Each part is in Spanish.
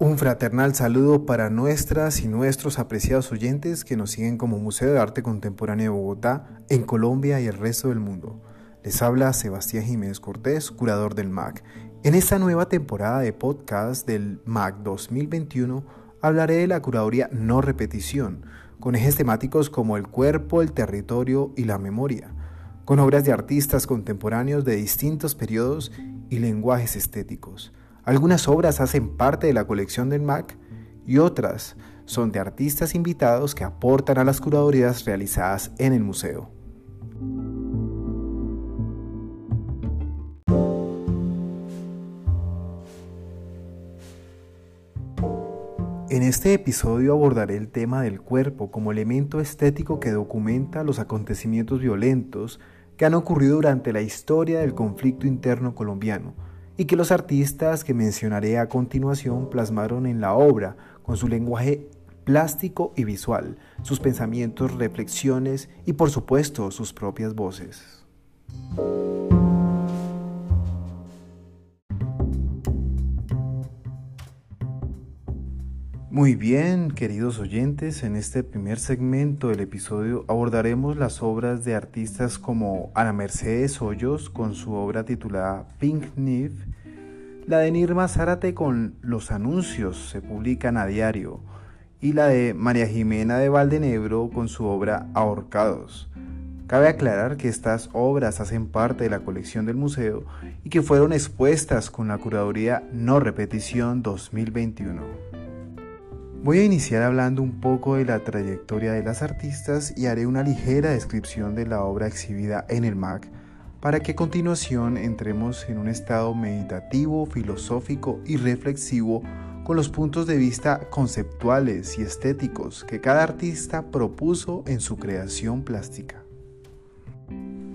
Un fraternal saludo para nuestras y nuestros apreciados oyentes que nos siguen como Museo de Arte Contemporáneo de Bogotá, en Colombia y el resto del mundo. Les habla Sebastián Jiménez Cortés, curador del MAC. En esta nueva temporada de podcast del MAC 2021 hablaré de la curaduría no repetición, con ejes temáticos como el cuerpo, el territorio y la memoria, con obras de artistas contemporáneos de distintos periodos y lenguajes estéticos. Algunas obras hacen parte de la colección del MAC y otras son de artistas invitados que aportan a las curadurías realizadas en el museo. En este episodio abordaré el tema del cuerpo como elemento estético que documenta los acontecimientos violentos que han ocurrido durante la historia del conflicto interno colombiano y que los artistas que mencionaré a continuación plasmaron en la obra con su lenguaje plástico y visual, sus pensamientos, reflexiones y por supuesto sus propias voces. Muy bien, queridos oyentes, en este primer segmento del episodio abordaremos las obras de artistas como Ana Mercedes Hoyos con su obra titulada Pink Nif, la de Nirma Zárate con Los anuncios se publican a diario y la de María Jimena de Valdenebro con su obra Ahorcados. Cabe aclarar que estas obras hacen parte de la colección del museo y que fueron expuestas con la curaduría No Repetición 2021. Voy a iniciar hablando un poco de la trayectoria de las artistas y haré una ligera descripción de la obra exhibida en el MAC para que a continuación entremos en un estado meditativo, filosófico y reflexivo con los puntos de vista conceptuales y estéticos que cada artista propuso en su creación plástica.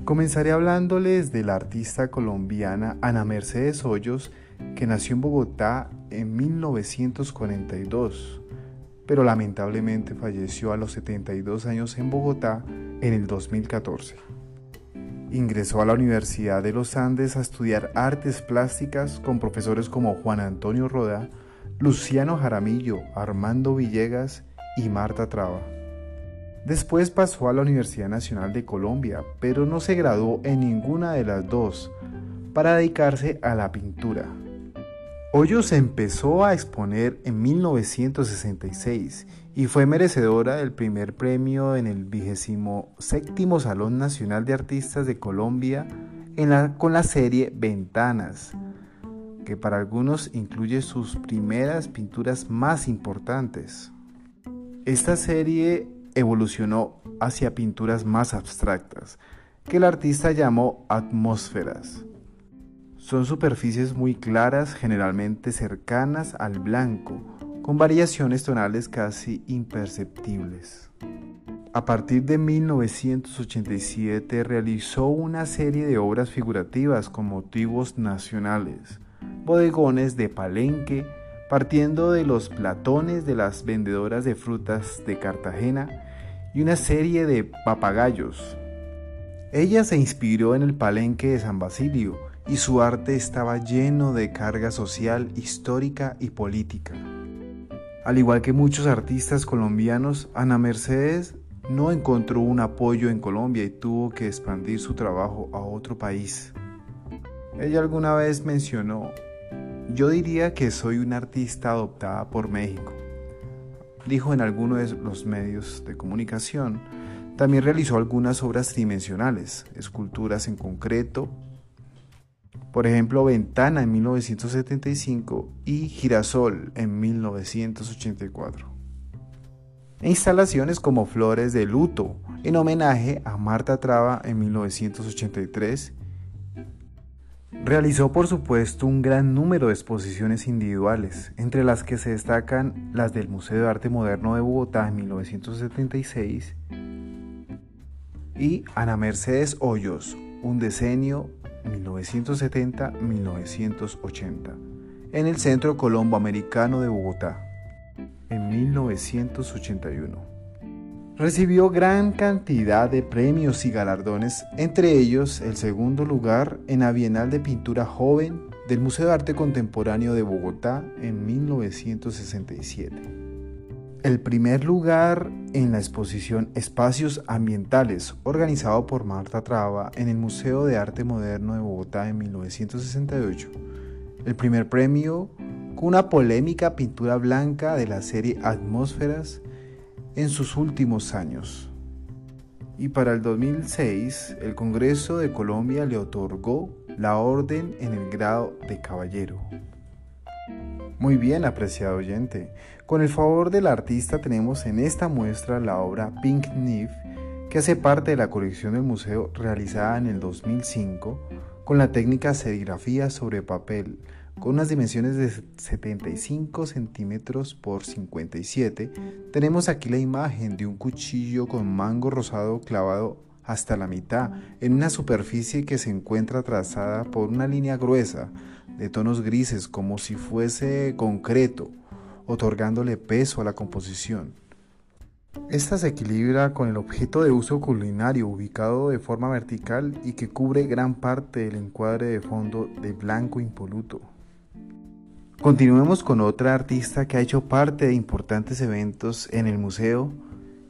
Comenzaré hablándoles de la artista colombiana Ana Mercedes Hoyos, que nació en Bogotá en 1942 pero lamentablemente falleció a los 72 años en Bogotá en el 2014. Ingresó a la Universidad de los Andes a estudiar artes plásticas con profesores como Juan Antonio Roda, Luciano Jaramillo, Armando Villegas y Marta Traba. Después pasó a la Universidad Nacional de Colombia, pero no se graduó en ninguna de las dos, para dedicarse a la pintura. Hoyos empezó a exponer en 1966 y fue merecedora del primer premio en el 27 Salón Nacional de Artistas de Colombia con la serie Ventanas, que para algunos incluye sus primeras pinturas más importantes. Esta serie evolucionó hacia pinturas más abstractas, que el artista llamó atmósferas son superficies muy claras, generalmente cercanas al blanco, con variaciones tonales casi imperceptibles. A partir de 1987 realizó una serie de obras figurativas con motivos nacionales, bodegones de Palenque, partiendo de los platones de las vendedoras de frutas de Cartagena y una serie de papagayos. Ella se inspiró en el Palenque de San Basilio, y su arte estaba lleno de carga social, histórica y política. Al igual que muchos artistas colombianos, Ana Mercedes no encontró un apoyo en Colombia y tuvo que expandir su trabajo a otro país. Ella alguna vez mencionó, yo diría que soy una artista adoptada por México. Dijo en alguno de los medios de comunicación, también realizó algunas obras tridimensionales, esculturas en concreto, por ejemplo, Ventana en 1975 y Girasol en 1984. E instalaciones como Flores de Luto en homenaje a Marta Traba en 1983. Realizó por supuesto un gran número de exposiciones individuales, entre las que se destacan las del Museo de Arte Moderno de Bogotá en 1976 y Ana Mercedes Hoyos, un decenio 1970-1980 en el Centro Colombo Americano de Bogotá en 1981. Recibió gran cantidad de premios y galardones, entre ellos el segundo lugar en la Bienal de Pintura Joven del Museo de Arte Contemporáneo de Bogotá en 1967. El primer lugar en la exposición Espacios Ambientales, organizado por Marta Traba en el Museo de Arte Moderno de Bogotá en 1968. El primer premio con una polémica pintura blanca de la serie Atmósferas en sus últimos años. Y para el 2006, el Congreso de Colombia le otorgó la orden en el grado de caballero. Muy bien, apreciado oyente. Con el favor del artista tenemos en esta muestra la obra Pink Nif, que hace parte de la colección del museo realizada en el 2005 con la técnica serigrafía sobre papel, con unas dimensiones de 75 centímetros por 57. Tenemos aquí la imagen de un cuchillo con mango rosado clavado hasta la mitad en una superficie que se encuentra trazada por una línea gruesa de tonos grises como si fuese concreto, otorgándole peso a la composición. Esta se equilibra con el objeto de uso culinario ubicado de forma vertical y que cubre gran parte del encuadre de fondo de blanco impoluto. Continuemos con otra artista que ha hecho parte de importantes eventos en el museo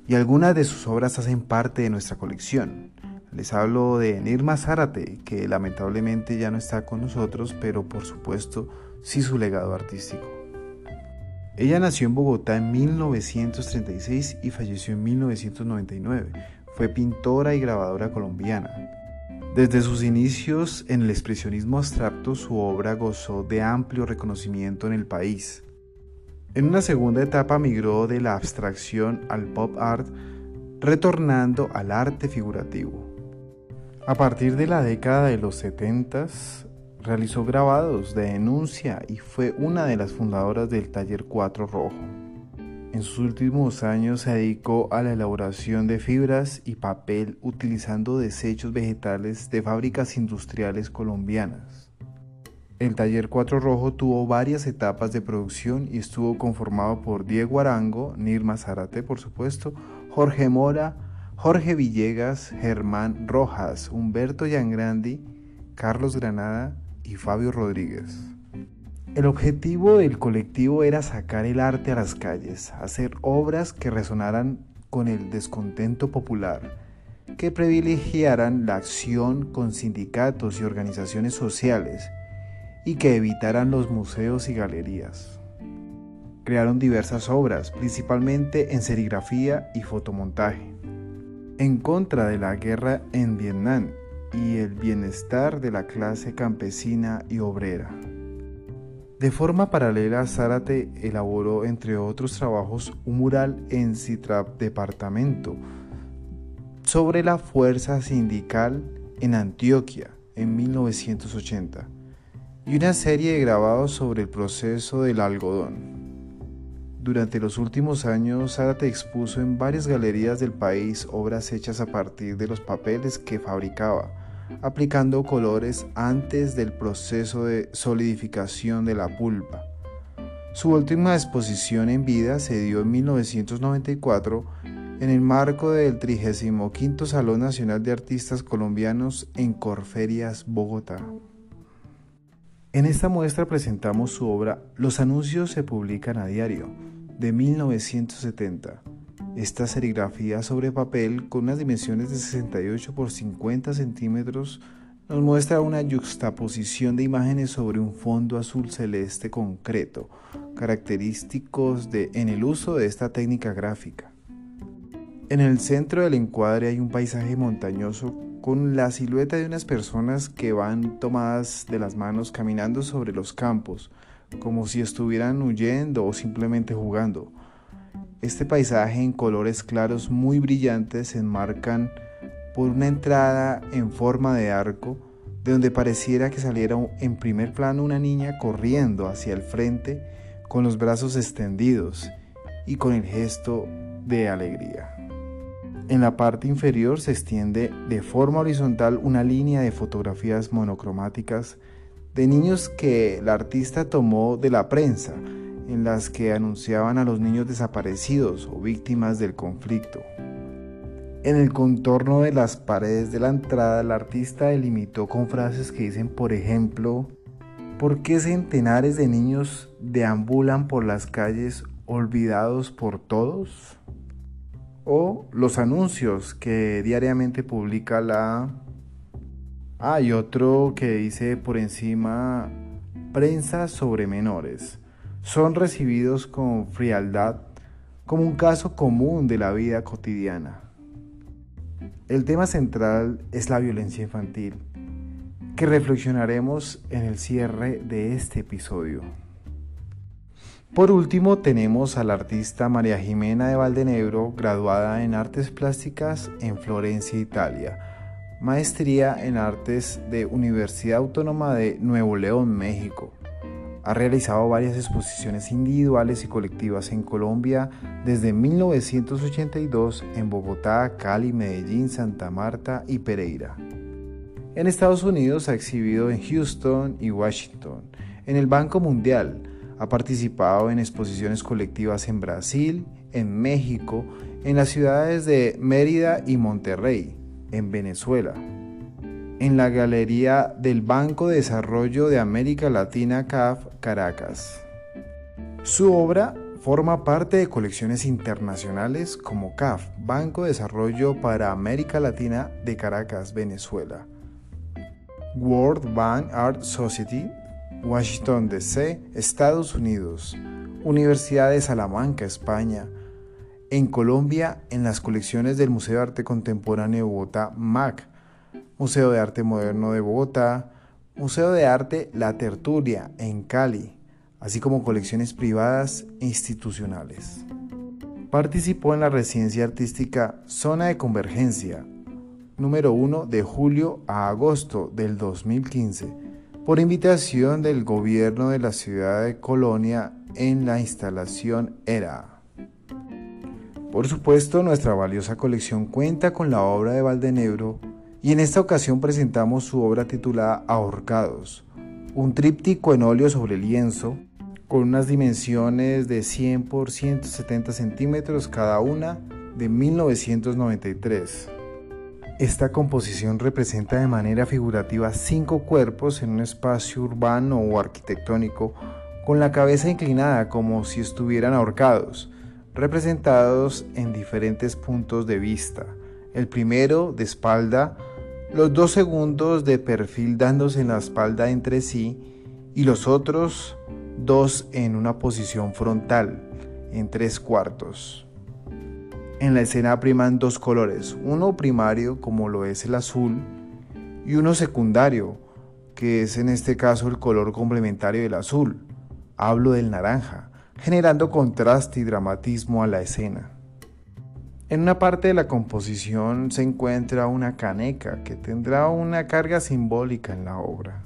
y algunas de sus obras hacen parte de nuestra colección. Les hablo de Nirma Zárate, que lamentablemente ya no está con nosotros, pero por supuesto sí su legado artístico. Ella nació en Bogotá en 1936 y falleció en 1999. Fue pintora y grabadora colombiana. Desde sus inicios en el expresionismo abstracto, su obra gozó de amplio reconocimiento en el país. En una segunda etapa migró de la abstracción al pop art, retornando al arte figurativo. A partir de la década de los 70 realizó grabados de denuncia y fue una de las fundadoras del Taller 4 Rojo. En sus últimos años se dedicó a la elaboración de fibras y papel utilizando desechos vegetales de fábricas industriales colombianas. El taller 4 Rojo tuvo varias etapas de producción y estuvo conformado por Diego Arango, Nirma Zárate por supuesto, Jorge Mora, Jorge Villegas, Germán Rojas, Humberto Yangrandi, Carlos Granada y Fabio Rodríguez. El objetivo del colectivo era sacar el arte a las calles, hacer obras que resonaran con el descontento popular, que privilegiaran la acción con sindicatos y organizaciones sociales, y que evitaran los museos y galerías. Crearon diversas obras, principalmente en serigrafía y fotomontaje, en contra de la guerra en Vietnam y el bienestar de la clase campesina y obrera. De forma paralela, Zárate elaboró, entre otros trabajos, un mural en Citrap Departamento sobre la fuerza sindical en Antioquia en 1980 y una serie de grabados sobre el proceso del algodón. Durante los últimos años, Zárate expuso en varias galerías del país obras hechas a partir de los papeles que fabricaba, aplicando colores antes del proceso de solidificación de la pulpa. Su última exposición en vida se dio en 1994 en el marco del 35 Salón Nacional de Artistas Colombianos en Corferias, Bogotá. En esta muestra presentamos su obra Los anuncios se publican a diario, de 1970. Esta serigrafía sobre papel con unas dimensiones de 68 por 50 centímetros nos muestra una yuxtaposición de imágenes sobre un fondo azul celeste concreto, característicos de, en el uso de esta técnica gráfica. En el centro del encuadre hay un paisaje montañoso con la silueta de unas personas que van tomadas de las manos caminando sobre los campos, como si estuvieran huyendo o simplemente jugando. Este paisaje en colores claros muy brillantes se enmarcan por una entrada en forma de arco, de donde pareciera que saliera en primer plano una niña corriendo hacia el frente con los brazos extendidos y con el gesto de alegría. En la parte inferior se extiende de forma horizontal una línea de fotografías monocromáticas de niños que el artista tomó de la prensa, en las que anunciaban a los niños desaparecidos o víctimas del conflicto. En el contorno de las paredes de la entrada, el artista delimitó con frases que dicen, por ejemplo, ¿Por qué centenares de niños deambulan por las calles olvidados por todos? O los anuncios que diariamente publica la... Hay otro que dice por encima prensa sobre menores. Son recibidos con frialdad como un caso común de la vida cotidiana. El tema central es la violencia infantil que reflexionaremos en el cierre de este episodio. Por último tenemos a la artista María Jimena de Valdenebro, graduada en Artes Plásticas en Florencia, Italia, maestría en Artes de Universidad Autónoma de Nuevo León, México. Ha realizado varias exposiciones individuales y colectivas en Colombia desde 1982 en Bogotá, Cali, Medellín, Santa Marta y Pereira. En Estados Unidos ha exhibido en Houston y Washington. En el Banco Mundial ha participado en exposiciones colectivas en Brasil, en México, en las ciudades de Mérida y Monterrey, en Venezuela. En la Galería del Banco de Desarrollo de América Latina CAF, Caracas. Su obra forma parte de colecciones internacionales como CAF, Banco de Desarrollo para América Latina de Caracas, Venezuela. World Bank Art Society, Washington, D.C., Estados Unidos, Universidad de Salamanca, España, en Colombia, en las colecciones del Museo de Arte Contemporáneo de Bogotá, MAC, Museo de Arte Moderno de Bogotá, Museo de Arte La Tertulia, en Cali, así como colecciones privadas e institucionales. Participó en la residencia artística Zona de Convergencia, número 1 de julio a agosto del 2015 por invitación del gobierno de la ciudad de Colonia en la instalación ERA. Por supuesto, nuestra valiosa colección cuenta con la obra de Valdenebro y en esta ocasión presentamos su obra titulada Ahorcados, un tríptico en óleo sobre lienzo con unas dimensiones de 100 por 170 centímetros cada una de 1993. Esta composición representa de manera figurativa cinco cuerpos en un espacio urbano o arquitectónico con la cabeza inclinada como si estuvieran ahorcados, representados en diferentes puntos de vista. El primero de espalda, los dos segundos de perfil dándose en la espalda entre sí y los otros dos en una posición frontal, en tres cuartos. En la escena priman dos colores, uno primario como lo es el azul y uno secundario, que es en este caso el color complementario del azul. Hablo del naranja, generando contraste y dramatismo a la escena. En una parte de la composición se encuentra una caneca que tendrá una carga simbólica en la obra.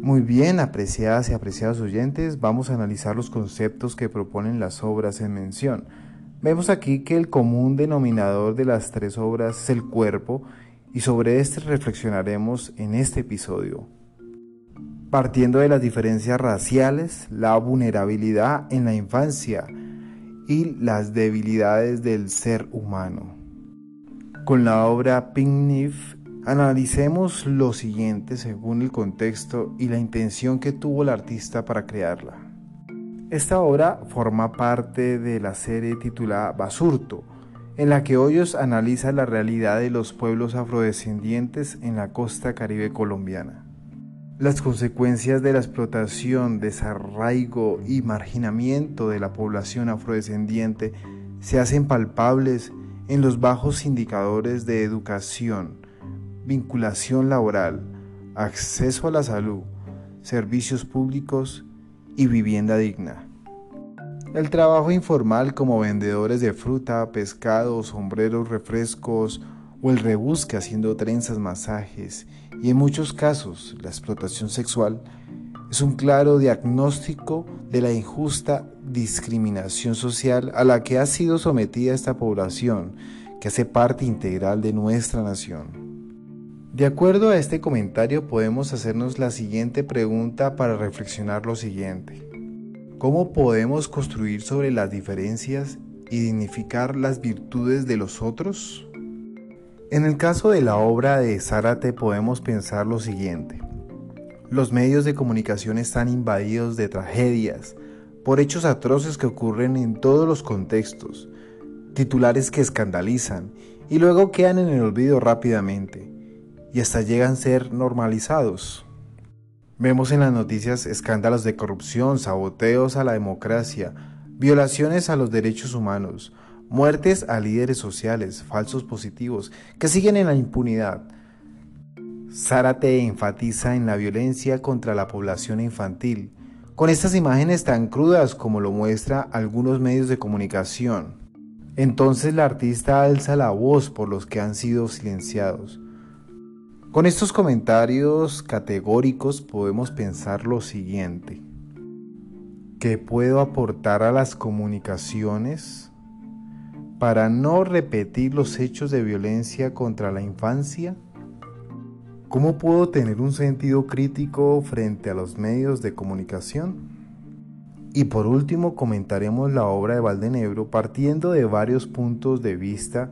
Muy bien, apreciadas y apreciados oyentes, vamos a analizar los conceptos que proponen las obras en mención. Vemos aquí que el común denominador de las tres obras es el cuerpo y sobre este reflexionaremos en este episodio. Partiendo de las diferencias raciales, la vulnerabilidad en la infancia y las debilidades del ser humano. Con la obra Pink Analicemos lo siguiente según el contexto y la intención que tuvo el artista para crearla. Esta obra forma parte de la serie titulada Basurto, en la que Hoyos analiza la realidad de los pueblos afrodescendientes en la costa caribe colombiana. Las consecuencias de la explotación, desarraigo y marginamiento de la población afrodescendiente se hacen palpables en los bajos indicadores de educación, vinculación laboral, acceso a la salud, servicios públicos y vivienda digna. El trabajo informal como vendedores de fruta, pescado, sombreros, refrescos o el rebusque haciendo trenzas, masajes y en muchos casos la explotación sexual es un claro diagnóstico de la injusta discriminación social a la que ha sido sometida esta población que hace parte integral de nuestra nación. De acuerdo a este comentario podemos hacernos la siguiente pregunta para reflexionar lo siguiente. ¿Cómo podemos construir sobre las diferencias y dignificar las virtudes de los otros? En el caso de la obra de Zárate podemos pensar lo siguiente. Los medios de comunicación están invadidos de tragedias, por hechos atroces que ocurren en todos los contextos, titulares que escandalizan y luego quedan en el olvido rápidamente y hasta llegan a ser normalizados. Vemos en las noticias escándalos de corrupción, saboteos a la democracia, violaciones a los derechos humanos, muertes a líderes sociales, falsos positivos, que siguen en la impunidad. Zárate enfatiza en la violencia contra la población infantil, con estas imágenes tan crudas como lo muestra algunos medios de comunicación. Entonces la artista alza la voz por los que han sido silenciados. Con estos comentarios categóricos podemos pensar lo siguiente. ¿Qué puedo aportar a las comunicaciones para no repetir los hechos de violencia contra la infancia? ¿Cómo puedo tener un sentido crítico frente a los medios de comunicación? Y por último comentaremos la obra de Valdenebro partiendo de varios puntos de vista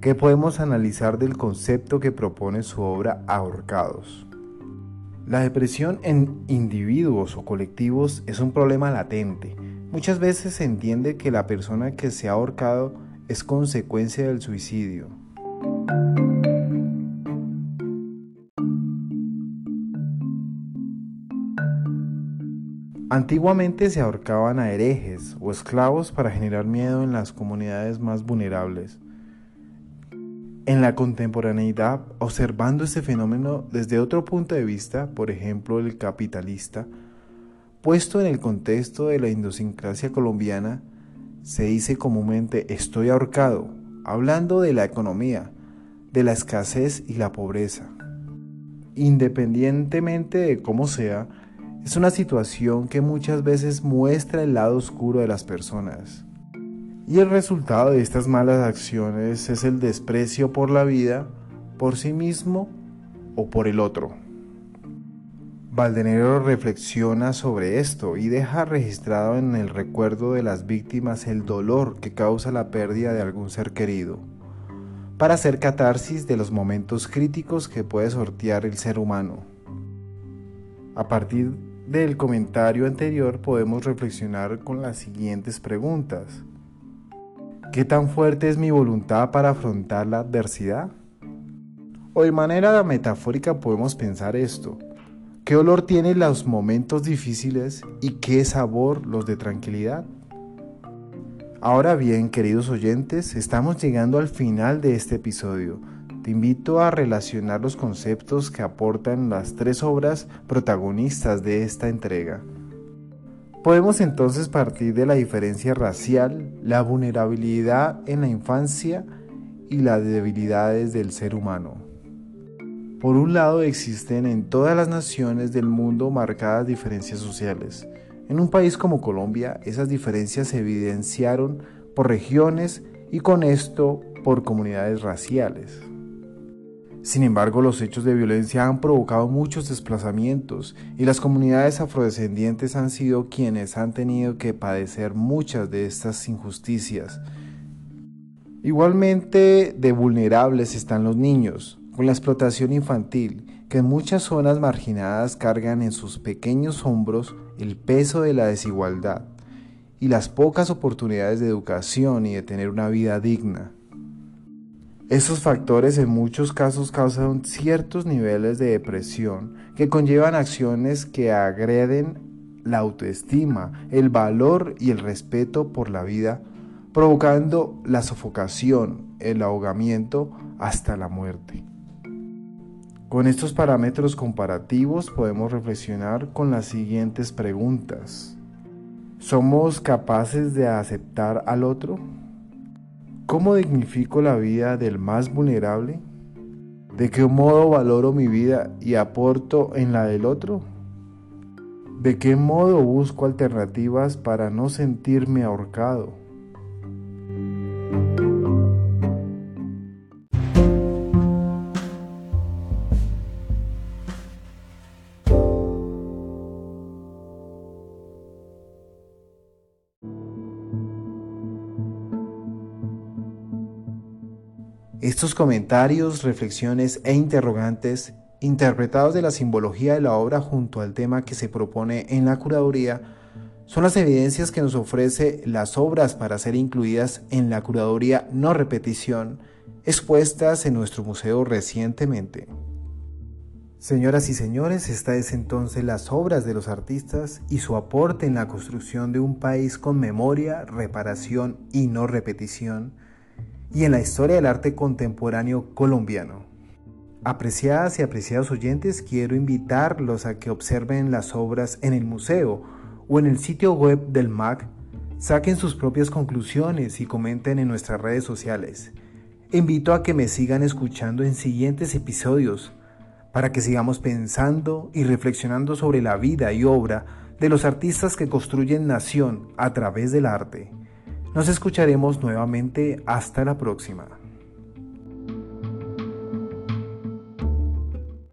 que podemos analizar del concepto que propone su obra Ahorcados. La depresión en individuos o colectivos es un problema latente. Muchas veces se entiende que la persona que se ha ahorcado es consecuencia del suicidio. Antiguamente se ahorcaban a herejes o esclavos para generar miedo en las comunidades más vulnerables. En la contemporaneidad, observando este fenómeno desde otro punto de vista, por ejemplo el capitalista, puesto en el contexto de la idiosincrasia colombiana, se dice comúnmente estoy ahorcado, hablando de la economía, de la escasez y la pobreza. Independientemente de cómo sea, es una situación que muchas veces muestra el lado oscuro de las personas. Y el resultado de estas malas acciones es el desprecio por la vida, por sí mismo o por el otro. Valdenero reflexiona sobre esto y deja registrado en el recuerdo de las víctimas el dolor que causa la pérdida de algún ser querido, para hacer catarsis de los momentos críticos que puede sortear el ser humano. A partir del comentario anterior podemos reflexionar con las siguientes preguntas. ¿Qué tan fuerte es mi voluntad para afrontar la adversidad? O de manera metafórica podemos pensar esto. ¿Qué olor tienen los momentos difíciles y qué sabor los de tranquilidad? Ahora bien, queridos oyentes, estamos llegando al final de este episodio te invito a relacionar los conceptos que aportan las tres obras protagonistas de esta entrega. Podemos entonces partir de la diferencia racial, la vulnerabilidad en la infancia y las debilidades del ser humano. Por un lado existen en todas las naciones del mundo marcadas diferencias sociales. En un país como Colombia esas diferencias se evidenciaron por regiones y con esto por comunidades raciales. Sin embargo, los hechos de violencia han provocado muchos desplazamientos y las comunidades afrodescendientes han sido quienes han tenido que padecer muchas de estas injusticias. Igualmente de vulnerables están los niños, con la explotación infantil, que en muchas zonas marginadas cargan en sus pequeños hombros el peso de la desigualdad y las pocas oportunidades de educación y de tener una vida digna. Estos factores en muchos casos causan ciertos niveles de depresión que conllevan acciones que agreden la autoestima, el valor y el respeto por la vida, provocando la sofocación, el ahogamiento hasta la muerte. Con estos parámetros comparativos podemos reflexionar con las siguientes preguntas. ¿Somos capaces de aceptar al otro? ¿Cómo dignifico la vida del más vulnerable? ¿De qué modo valoro mi vida y aporto en la del otro? ¿De qué modo busco alternativas para no sentirme ahorcado? Estos comentarios, reflexiones e interrogantes, interpretados de la simbología de la obra junto al tema que se propone en la curaduría, son las evidencias que nos ofrece las obras para ser incluidas en la curaduría no repetición expuestas en nuestro museo recientemente. Señoras y señores, esta es entonces las obras de los artistas y su aporte en la construcción de un país con memoria, reparación y no repetición, y en la historia del arte contemporáneo colombiano. Apreciadas y apreciados oyentes, quiero invitarlos a que observen las obras en el museo o en el sitio web del MAC, saquen sus propias conclusiones y comenten en nuestras redes sociales. Invito a que me sigan escuchando en siguientes episodios para que sigamos pensando y reflexionando sobre la vida y obra de los artistas que construyen nación a través del arte. Nos escucharemos nuevamente hasta la próxima.